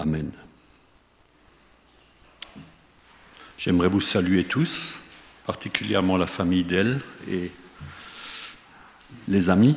Amen. J'aimerais vous saluer tous, particulièrement la famille d'elle et les amis,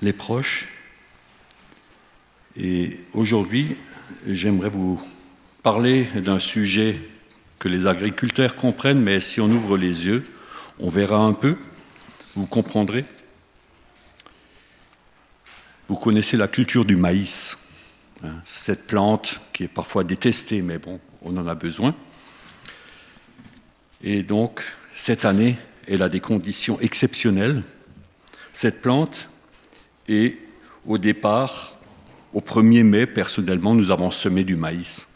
les proches. Et aujourd'hui, j'aimerais vous parler d'un sujet que les agriculteurs comprennent, mais si on ouvre les yeux, on verra un peu, vous comprendrez. Vous connaissez la culture du maïs, cette plante qui est parfois détestée, mais bon, on en a besoin. Et donc, cette année, elle a des conditions exceptionnelles. Cette plante est, au départ, au 1er mai, personnellement, nous avons semé du maïs.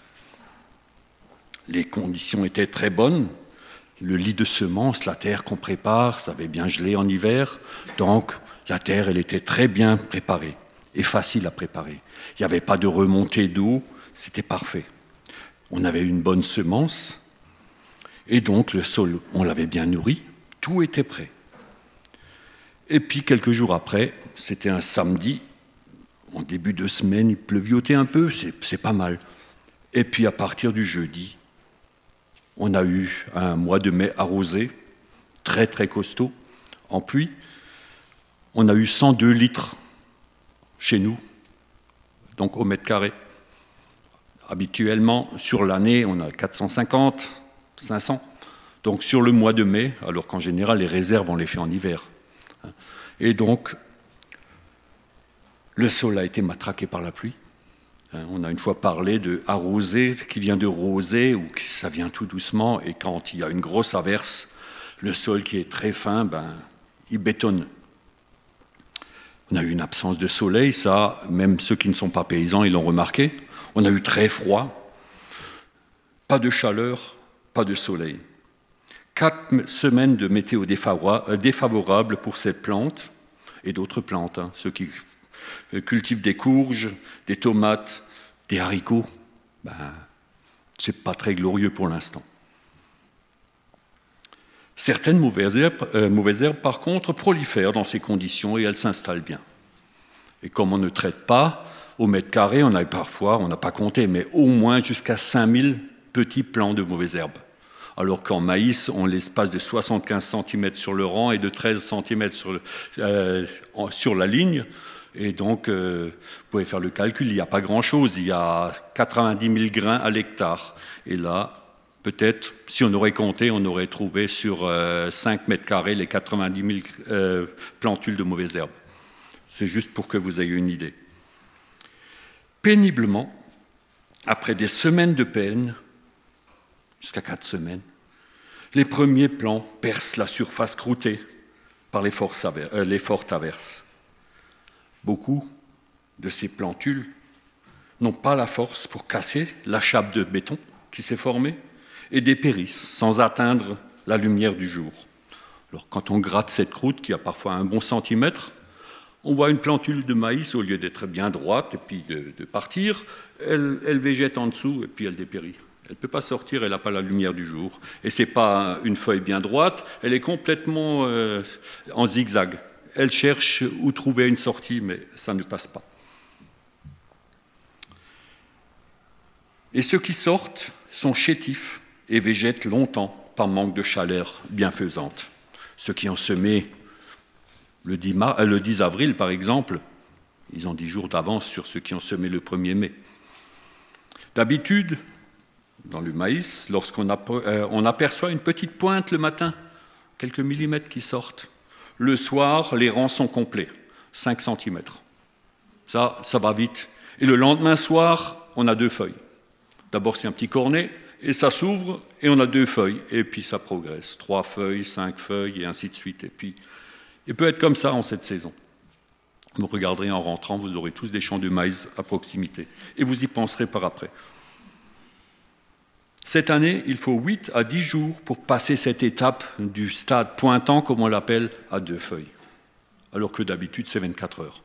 Les conditions étaient très bonnes. Le lit de semences, la terre qu'on prépare, ça avait bien gelé en hiver. Donc, la terre, elle était très bien préparée et facile à préparer. Il n'y avait pas de remontée d'eau, c'était parfait. On avait une bonne semence, et donc le sol, on l'avait bien nourri, tout était prêt. Et puis quelques jours après, c'était un samedi, en début de semaine, il pleuviotait un peu, c'est pas mal. Et puis à partir du jeudi, on a eu un mois de mai arrosé, très très costaud, en pluie. On a eu 102 litres chez nous, donc au mètre carré. Habituellement, sur l'année, on a 450, 500. Donc sur le mois de mai, alors qu'en général les réserves on les fait en hiver. Et donc le sol a été matraqué par la pluie. On a une fois parlé de arroser, qui vient de roser, ou que ça vient tout doucement, et quand il y a une grosse averse, le sol qui est très fin, ben, il bétonne. On a eu une absence de soleil, ça, même ceux qui ne sont pas paysans, ils l'ont remarqué. On a eu très froid, pas de chaleur, pas de soleil. Quatre semaines de météo euh, défavorable pour cette plante et d'autres plantes, hein. ceux qui euh, cultivent des courges, des tomates, des haricots, ben, c'est pas très glorieux pour l'instant. Certaines mauvaises herbes, euh, mauvaises herbes, par contre, prolifèrent dans ces conditions et elles s'installent bien. Et comme on ne traite pas, au mètre carré, on a parfois, on n'a pas compté, mais au moins jusqu'à 5000 petits plants de mauvaises herbes. Alors qu'en maïs, on l'espace de 75 cm sur le rang et de 13 cm sur, euh, sur la ligne. Et donc, euh, vous pouvez faire le calcul, il n'y a pas grand-chose. Il y a 90 000 grains à l'hectare. Et là, peut-être, si on aurait compté, on aurait trouvé sur 5 euh, mètres carrés les 90 000 plantules de mauvaises herbes. C'est juste pour que vous ayez une idée. Péniblement, après des semaines de peine, jusqu'à quatre semaines. Les premiers plants percent la surface croûtée par les, euh, fortes averses. Beaucoup de ces plantules n'ont pas la force pour casser la chape de béton qui s'est formée et dépérissent sans atteindre la lumière du jour. Alors quand on gratte cette croûte qui a parfois un bon centimètre, on voit une plantule de maïs, au lieu d'être bien droite et puis de, partir, elle, végète en dessous et puis elle dépérit. Elle ne peut pas sortir, elle n'a pas la lumière du jour. Et ce n'est pas une feuille bien droite, elle est complètement euh, en zigzag. Elle cherche où trouver une sortie, mais ça ne passe pas. Et ceux qui sortent sont chétifs et végètent longtemps par manque de chaleur bienfaisante. Ceux qui ont semé le 10, euh, le 10 avril, par exemple, ils ont 10 jours d'avance sur ceux qui ont semé le 1er mai. D'habitude, dans le maïs, lorsqu'on euh, aperçoit une petite pointe le matin, quelques millimètres qui sortent. Le soir, les rangs sont complets, 5 cm. Ça, ça va vite. Et le lendemain soir, on a deux feuilles. D'abord, c'est un petit cornet, et ça s'ouvre, et on a deux feuilles. Et puis ça progresse. Trois feuilles, cinq feuilles, et ainsi de suite. Et puis, il peut être comme ça en cette saison. Vous regarderez en rentrant, vous aurez tous des champs de maïs à proximité. Et vous y penserez par après. Cette année, il faut 8 à 10 jours pour passer cette étape du stade pointant, comme on l'appelle, à deux feuilles, alors que d'habitude c'est 24 heures.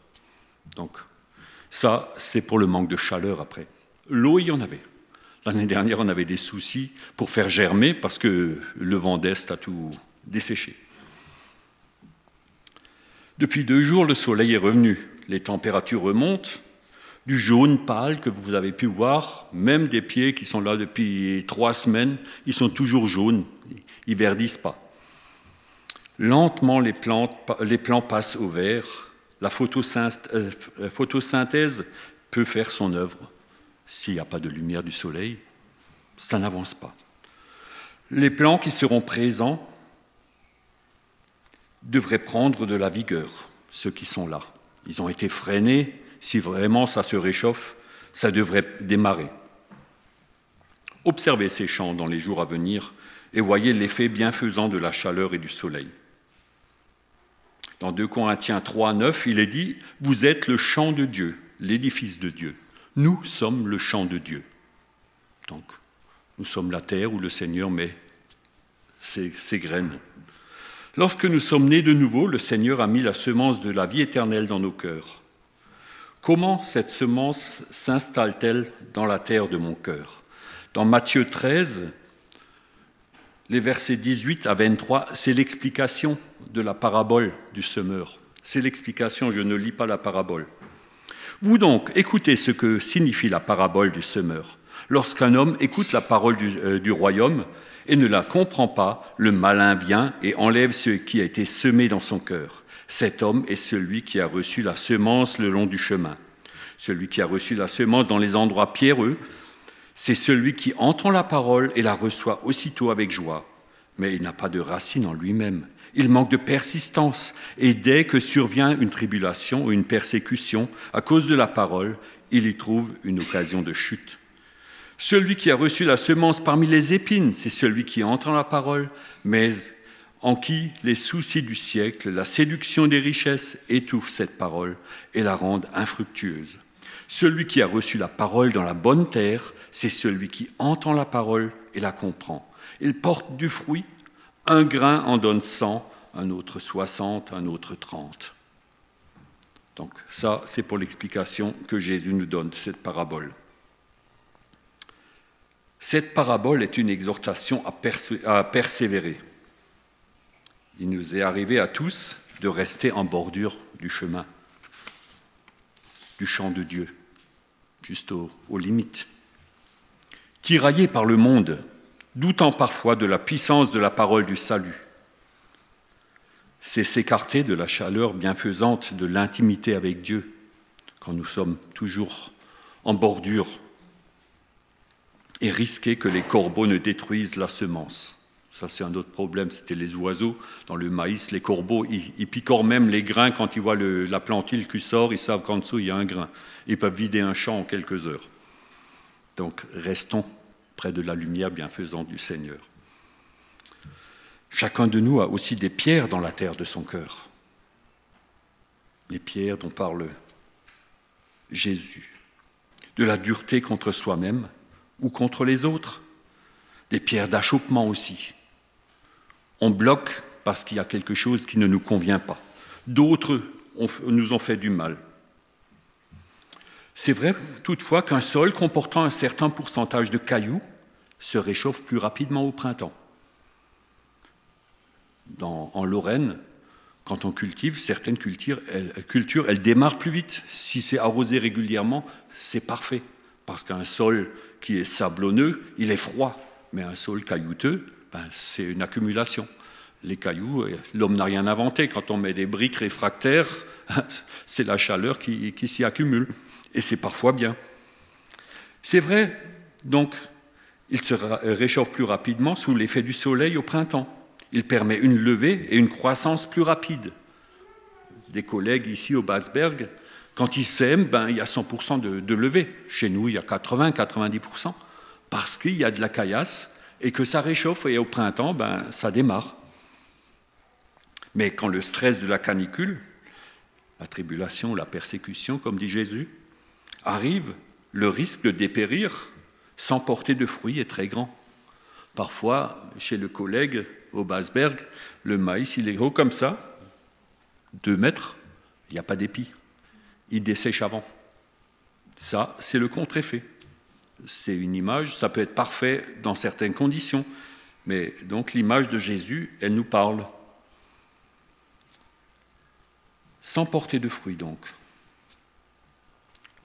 Donc ça, c'est pour le manque de chaleur après. L'eau, il y en avait. L'année dernière, on avait des soucis pour faire germer parce que le vent d'Est a tout desséché. Depuis deux jours, le soleil est revenu, les températures remontent, du jaune pâle que vous avez pu voir, même des pieds qui sont là depuis trois semaines, ils sont toujours jaunes, ils verdissent pas. Lentement, les, plantes, les plants passent au vert. La euh, photosynthèse peut faire son œuvre. S'il n'y a pas de lumière du soleil, ça n'avance pas. Les plants qui seront présents devraient prendre de la vigueur, ceux qui sont là. Ils ont été freinés. Si vraiment ça se réchauffe, ça devrait démarrer. Observez ces champs dans les jours à venir et voyez l'effet bienfaisant de la chaleur et du soleil. Dans 2 Corinthiens 3, 9, il est dit Vous êtes le champ de Dieu, l'édifice de Dieu. Nous sommes le champ de Dieu. Donc, nous sommes la terre où le Seigneur met ses, ses graines. Lorsque nous sommes nés de nouveau, le Seigneur a mis la semence de la vie éternelle dans nos cœurs. Comment cette semence s'installe-t-elle dans la terre de mon cœur? Dans Matthieu 13, les versets 18 à 23, c'est l'explication de la parabole du semeur. C'est l'explication, je ne lis pas la parabole. Vous donc, écoutez ce que signifie la parabole du semeur. Lorsqu'un homme écoute la parole du, euh, royaume et ne la comprend pas, le malin vient et enlève ce qui a été semé dans son cœur. Cet homme est celui qui a reçu la semence le long du chemin. Celui qui a reçu la semence dans les endroits pierreux, c'est celui qui entend la parole et la reçoit aussitôt avec joie, mais il n'a pas de racine en lui-même. Il manque de persistance, et dès que survient une tribulation ou une persécution à cause de la parole, il y trouve une occasion de chute. Celui qui a reçu la semence parmi les épines, c'est celui qui entend la parole, mais en qui les soucis du siècle, la séduction des richesses étouffent cette parole et la rendent infructueuse. Celui qui a reçu la parole dans la bonne terre, c'est celui qui entend la parole et la comprend. Il porte du fruit, un grain en donne cent, un autre soixante, un autre trente. Donc ça, c'est pour l'explication que Jésus nous donne de cette parabole. Cette parabole est une exhortation à, persévérer. Il nous est arrivé à tous de rester en bordure du chemin, du champ de Dieu, juste aux limites tiraillé par le monde, doutant parfois de la puissance de la parole du salut. C'est s'écarter de la chaleur bienfaisante de l'intimité avec Dieu quand nous sommes toujours en bordure et risquer que les corbeaux ne détruisent la semence. Ça, c'est un autre problème, c'était les oiseaux. Dans le maïs, les corbeaux, ils, picorent même les grains quand ils voient la plantule qui sort, ils savent qu'en dessous, il y a un grain. Ils peuvent vider un champ en quelques heures. Donc, restons près de la lumière bienfaisante du Seigneur. Chacun de nous a aussi des pierres dans la terre de son cœur. Les pierres dont parle Jésus. De la dureté contre soi-même ou contre les autres. Des pierres d'achoppement aussi. On bloque parce qu'il y a quelque chose qui ne nous convient pas. D'autres nous ont fait du mal. C'est vrai toutefois qu'un sol comportant un certain pourcentage de cailloux se réchauffe plus rapidement au printemps. en Lorraine, quand on cultive, certaines cultures elles, cultures, elles démarrent plus vite. Si c'est arrosé régulièrement, c'est parfait. Parce qu'un sol qui est sablonneux, il est froid. Mais un sol caillouteux, ben, c'est une accumulation. Les cailloux, euh, l'homme n'a rien inventé. Quand on met des briques réfractaires, c'est la chaleur qui, s'y accumule et c'est parfois bien. C'est vrai, donc, il se réchauffe plus rapidement sous l'effet du soleil au printemps. Il permet une levée et une croissance plus rapide. Des collègues ici au Basberg, quand ils sèment, ben, il y a 100% de, de levée. Chez nous, il y a 80-90%, parce qu'il y a de la caillasse et que ça réchauffe, et au printemps, ben, ça démarre. Mais quand le stress de la canicule, la tribulation, la persécution, comme dit Jésus, arrive, le risque de dépérir sans porter de fruits est très grand. Parfois, chez le collègue au Basberg, le maïs, il est gros comme ça, deux mètres, il n'y a pas d'épi. Il dessèche avant. Ça, c'est le contre-effet. C'est une image, ça peut être parfait dans certaines conditions, mais donc l'image de Jésus, elle nous parle. Sans porter de fruits, donc.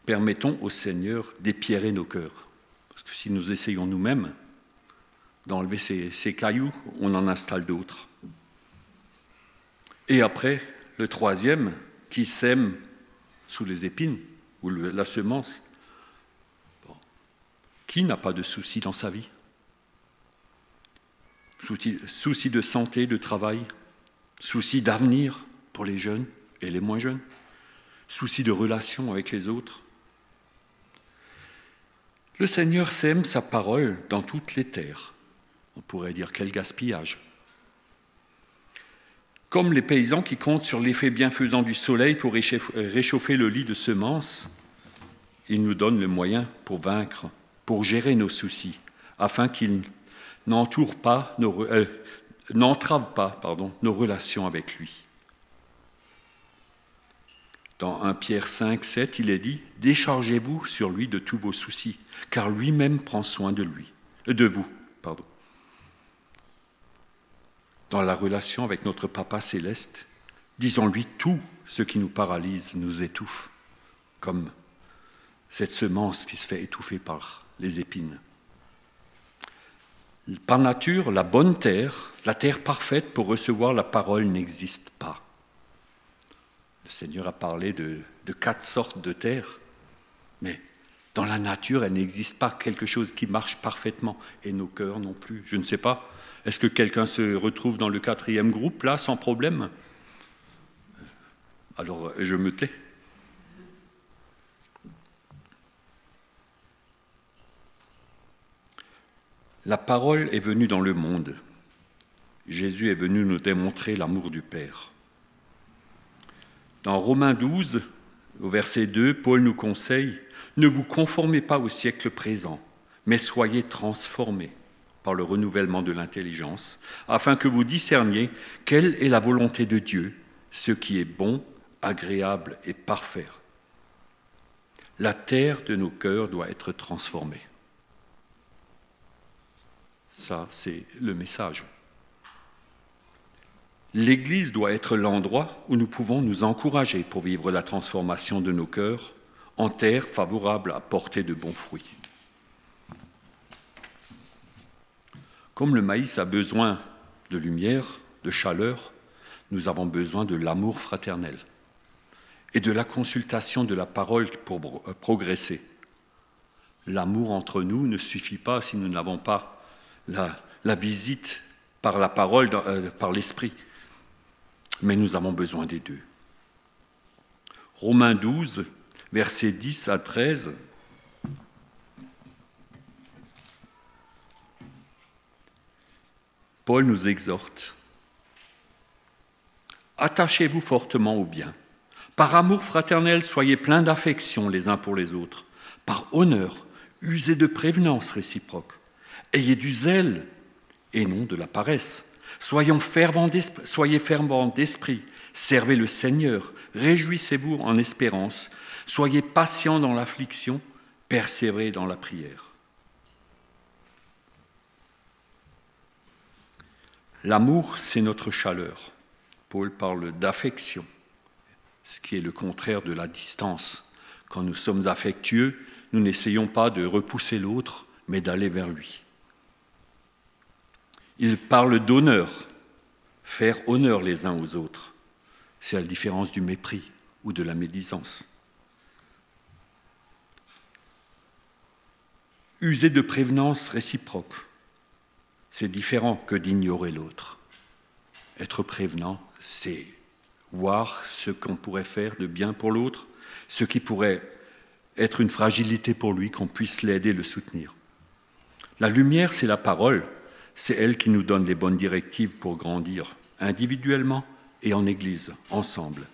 permettons au Seigneur d'épierrer nos cœurs. Parce que si nous essayons nous-mêmes d'enlever ces, ces, cailloux, on en installe d'autres. Et après, le troisième, qui sème sous les épines, ou la semence. Qui n'a pas de soucis dans sa vie? Soucis, soucis de santé, de travail, soucis d'avenir pour les jeunes et les moins jeunes, soucis de relation avec les autres. Le Seigneur sème sa parole dans toutes les terres. On pourrait dire quel gaspillage. Comme les paysans qui comptent sur l'effet bienfaisant du soleil pour réchauffer le lit de semences, il nous donne le moyen pour vaincre, pour gérer nos soucis, afin qu'ils n'entravent pas, euh, pas nos relations avec lui. Dans 1 Pierre 5, 7, il est dit Déchargez-vous sur lui de tous vos soucis, car lui-même prend soin de lui, euh, de vous. Pardon. Dans la relation avec notre Papa céleste, disons-lui tout ce qui nous paralyse, nous étouffe, comme cette semence qui se fait étouffer par les épines. Par nature, la bonne terre, la terre parfaite pour recevoir la parole n'existe pas. Le Seigneur a parlé de, quatre sortes de terre, mais dans la nature, elle n'existe pas quelque chose qui marche parfaitement, et nos cœurs non plus. Je ne sais pas. Est-ce que quelqu'un se retrouve dans le quatrième groupe, là, sans problème? Alors, je me tais. La parole est venue dans le monde. Jésus est venu nous démontrer l'amour du Père. Dans Romains 12, au verset 2, Paul nous conseille, Ne vous conformez pas au siècle présent, mais soyez transformés par le renouvellement de l'intelligence, afin que vous discerniez quelle est la volonté de Dieu, ce qui est bon, agréable et parfait. La terre de nos cœurs doit être transformée. Ça, c'est le message. L'Église doit être l'endroit où nous pouvons nous encourager pour vivre la transformation de nos cœurs en terre favorable à porter de bons fruits. Comme le maïs a besoin de lumière, de chaleur, nous avons besoin de l'amour fraternel et de la consultation de la parole pour progresser. L'amour entre nous ne suffit pas si nous n'avons pas la, visite par la parole, euh, par l'esprit. Mais nous avons besoin des deux. Romains 12, versets 10 à 13. Paul nous exhorte. Attachez-vous fortement au bien. Par amour fraternel, soyez pleins d'affection les uns pour les autres. Par honneur, usez de prévenance réciproque. Ayez du zèle et non de la paresse. Soyons fervents soyez fervents d'esprit. Servez le Seigneur. Réjouissez-vous en espérance. Soyez patients dans l'affliction. Persévérez dans la prière. L'amour, c'est notre chaleur. Paul parle d'affection, ce qui est le contraire de la distance. Quand nous sommes affectueux, nous n'essayons pas de repousser l'autre, mais d'aller vers lui. Il parle d'honneur, faire honneur les uns aux autres. C'est la différence du mépris ou de la médisance. User de prévenance réciproque, c'est différent que d'ignorer l'autre. Être prévenant, c'est voir ce qu'on pourrait faire de bien pour l'autre, ce qui pourrait être une fragilité pour lui, qu'on puisse l'aider, le soutenir. La lumière, c'est la parole, c'est elle qui nous donne les bonnes directives pour grandir, individuellement et en Église, ensemble.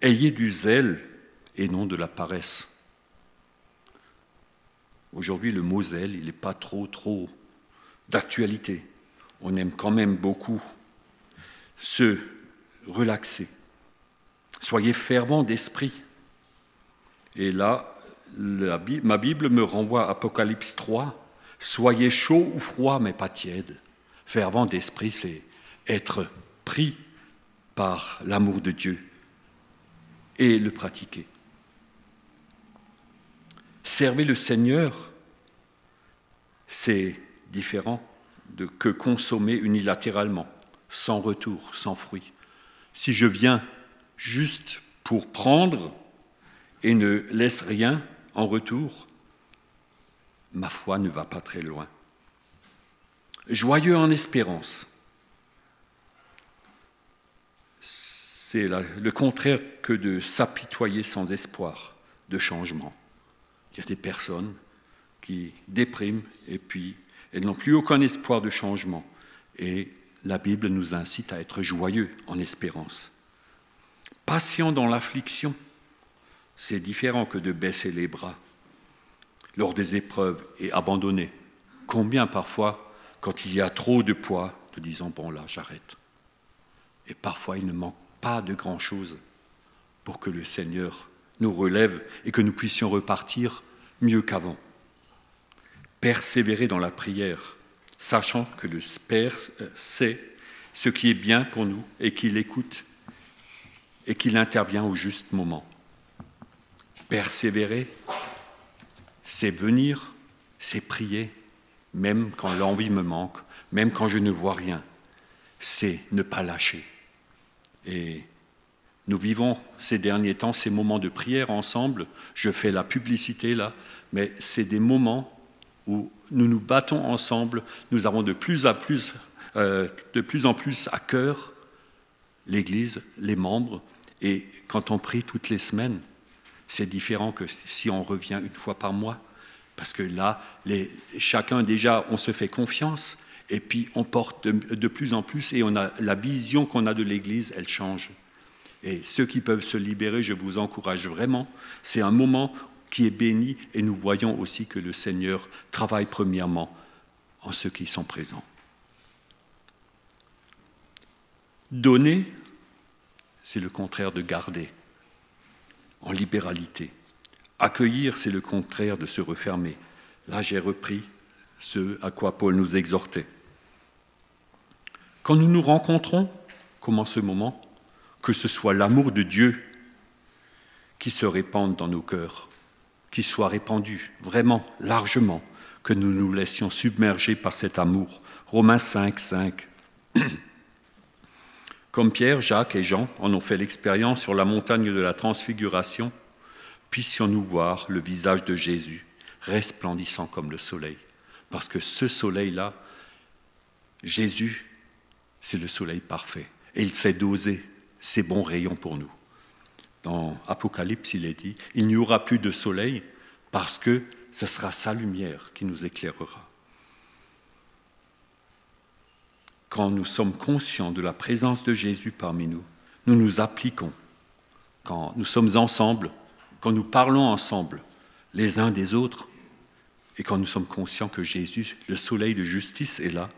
Ayez du zèle et non de la paresse. Aujourd'hui, le mot zèle, il n'est pas trop, trop d'actualité. On aime quand même beaucoup se relaxer. Soyez fervents d'esprit. Et là, ma Bible me renvoie à Apocalypse 3, Soyez chaud ou froid, mais pas tiède. Fervent d'esprit, c'est être pris par l'amour de Dieu et le pratiquer. Observer le Seigneur, c'est différent de que consommer unilatéralement, sans retour, sans fruit. Si je viens juste pour prendre et ne laisse rien en retour, ma foi ne va pas très loin. Joyeux en espérance, c'est le contraire que de s'apitoyer sans espoir de changement. Il y a des personnes qui dépriment et puis elles n'ont plus aucun espoir de changement. Et la Bible nous incite à être joyeux en espérance. Patient dans l'affliction, c'est différent que de baisser les bras lors des épreuves et abandonner. Combien parfois, quand il y a trop de poids, de disant bon là j'arrête. Et parfois il ne manque pas de grand-chose pour que le Seigneur nous relève et que nous puissions repartir mieux qu'avant. Persévérer dans la prière, sachant que le Père sait ce qui est bien pour nous et qu'il écoute et qu'il intervient au juste moment. Persévérer, c'est venir, c'est prier, même quand l'envie me manque, même quand je ne vois rien. C'est ne pas lâcher. Et nous vivons ces derniers temps ces moments de prière ensemble. Je fais la publicité là, mais c'est des moments où nous nous battons ensemble. Nous avons de plus, plus, euh, de plus en plus à cœur l'Église, les membres. Et quand on prie toutes les semaines, c'est différent que si on revient une fois par mois. Parce que là, chacun déjà, on se fait confiance. Et puis on porte de, plus en plus et on a la vision qu'on a de l'Église, elle change. Et ceux qui peuvent se libérer, je vous encourage vraiment. C'est un moment qui est béni et nous voyons aussi que le Seigneur travaille premièrement en ceux qui sont présents. Donner, c'est le contraire de garder, en libéralité. Accueillir, c'est le contraire de se refermer. Là, j'ai repris ce à quoi Paul nous exhortait. Quand nous nous rencontrons, comme en ce moment, que ce soit l'amour de Dieu qui se répande dans nos cœurs, qui soit répandu vraiment largement, que nous nous laissions submerger par cet amour. Romains 5, 5. Comme Pierre, Jacques et Jean en ont fait l'expérience sur la montagne de la transfiguration, puissions-nous voir le visage de Jésus resplendissant comme le soleil. Parce que ce soleil-là, Jésus c'est le soleil parfait. Et il sait doser ses bons rayons pour nous. Dans Apocalypse, il est dit, il n'y aura plus de soleil parce que ce sera sa lumière qui nous éclairera. Quand nous sommes conscients de la présence de Jésus parmi nous, nous nous appliquons. Quand nous sommes ensemble, quand nous parlons ensemble les uns des autres, et quand nous sommes conscients que Jésus, le soleil de justice, est là,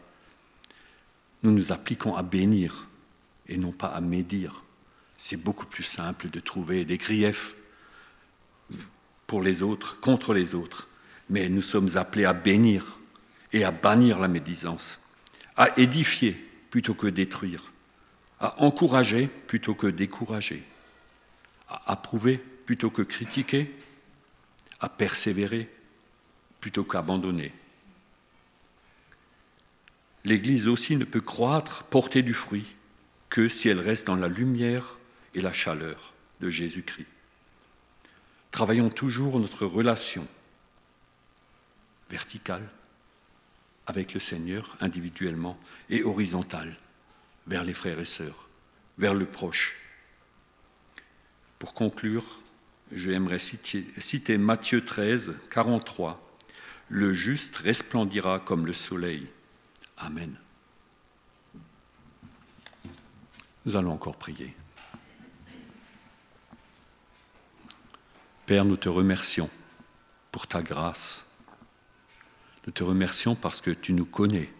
nous nous appliquons à bénir et non pas à médire. C'est beaucoup plus simple de trouver des griefs pour les autres, contre les autres, mais nous sommes appelés à bénir et à bannir la médisance, à édifier plutôt que détruire, à encourager plutôt que décourager, à approuver plutôt que critiquer, à persévérer plutôt qu'abandonner l'Église aussi ne peut croître, porter du fruit, que si elle reste dans la lumière et la chaleur de Jésus-Christ. Travaillons toujours notre relation verticale avec le Seigneur individuellement et horizontale vers les frères et sœurs, vers le proche. Pour conclure, j'aimerais citer, citer Matthieu 13, 43. Le juste resplendira comme le soleil Amen. Nous allons encore prier. Père, nous te remercions pour ta grâce. Nous te remercions parce que tu nous connais.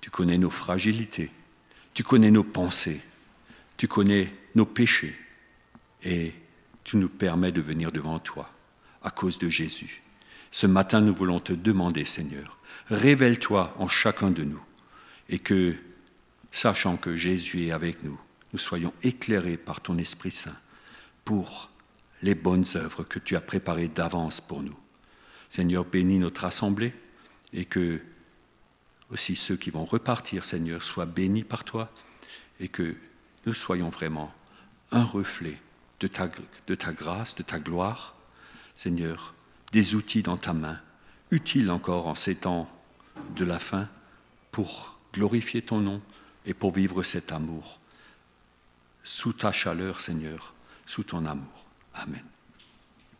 Tu connais nos fragilités. Tu connais nos pensées. Tu connais nos péchés. Et tu nous permets de venir devant toi à cause de Jésus. Ce matin, nous voulons te demander, Seigneur, révèle-toi en chacun de nous et que, sachant que Jésus est avec nous, nous soyons éclairés par ton Esprit Saint pour les bonnes œuvres que tu as préparées d'avance pour nous. Seigneur, bénis notre assemblée et que aussi ceux qui vont repartir, Seigneur, soient bénis par toi et que nous soyons vraiment un reflet de ta, grâce, de ta gloire. Seigneur, des outils dans ta main, utiles encore en ces temps de la fin pour glorifier ton nom et pour vivre cet amour. Sous ta chaleur, Seigneur, sous ton amour. Amen.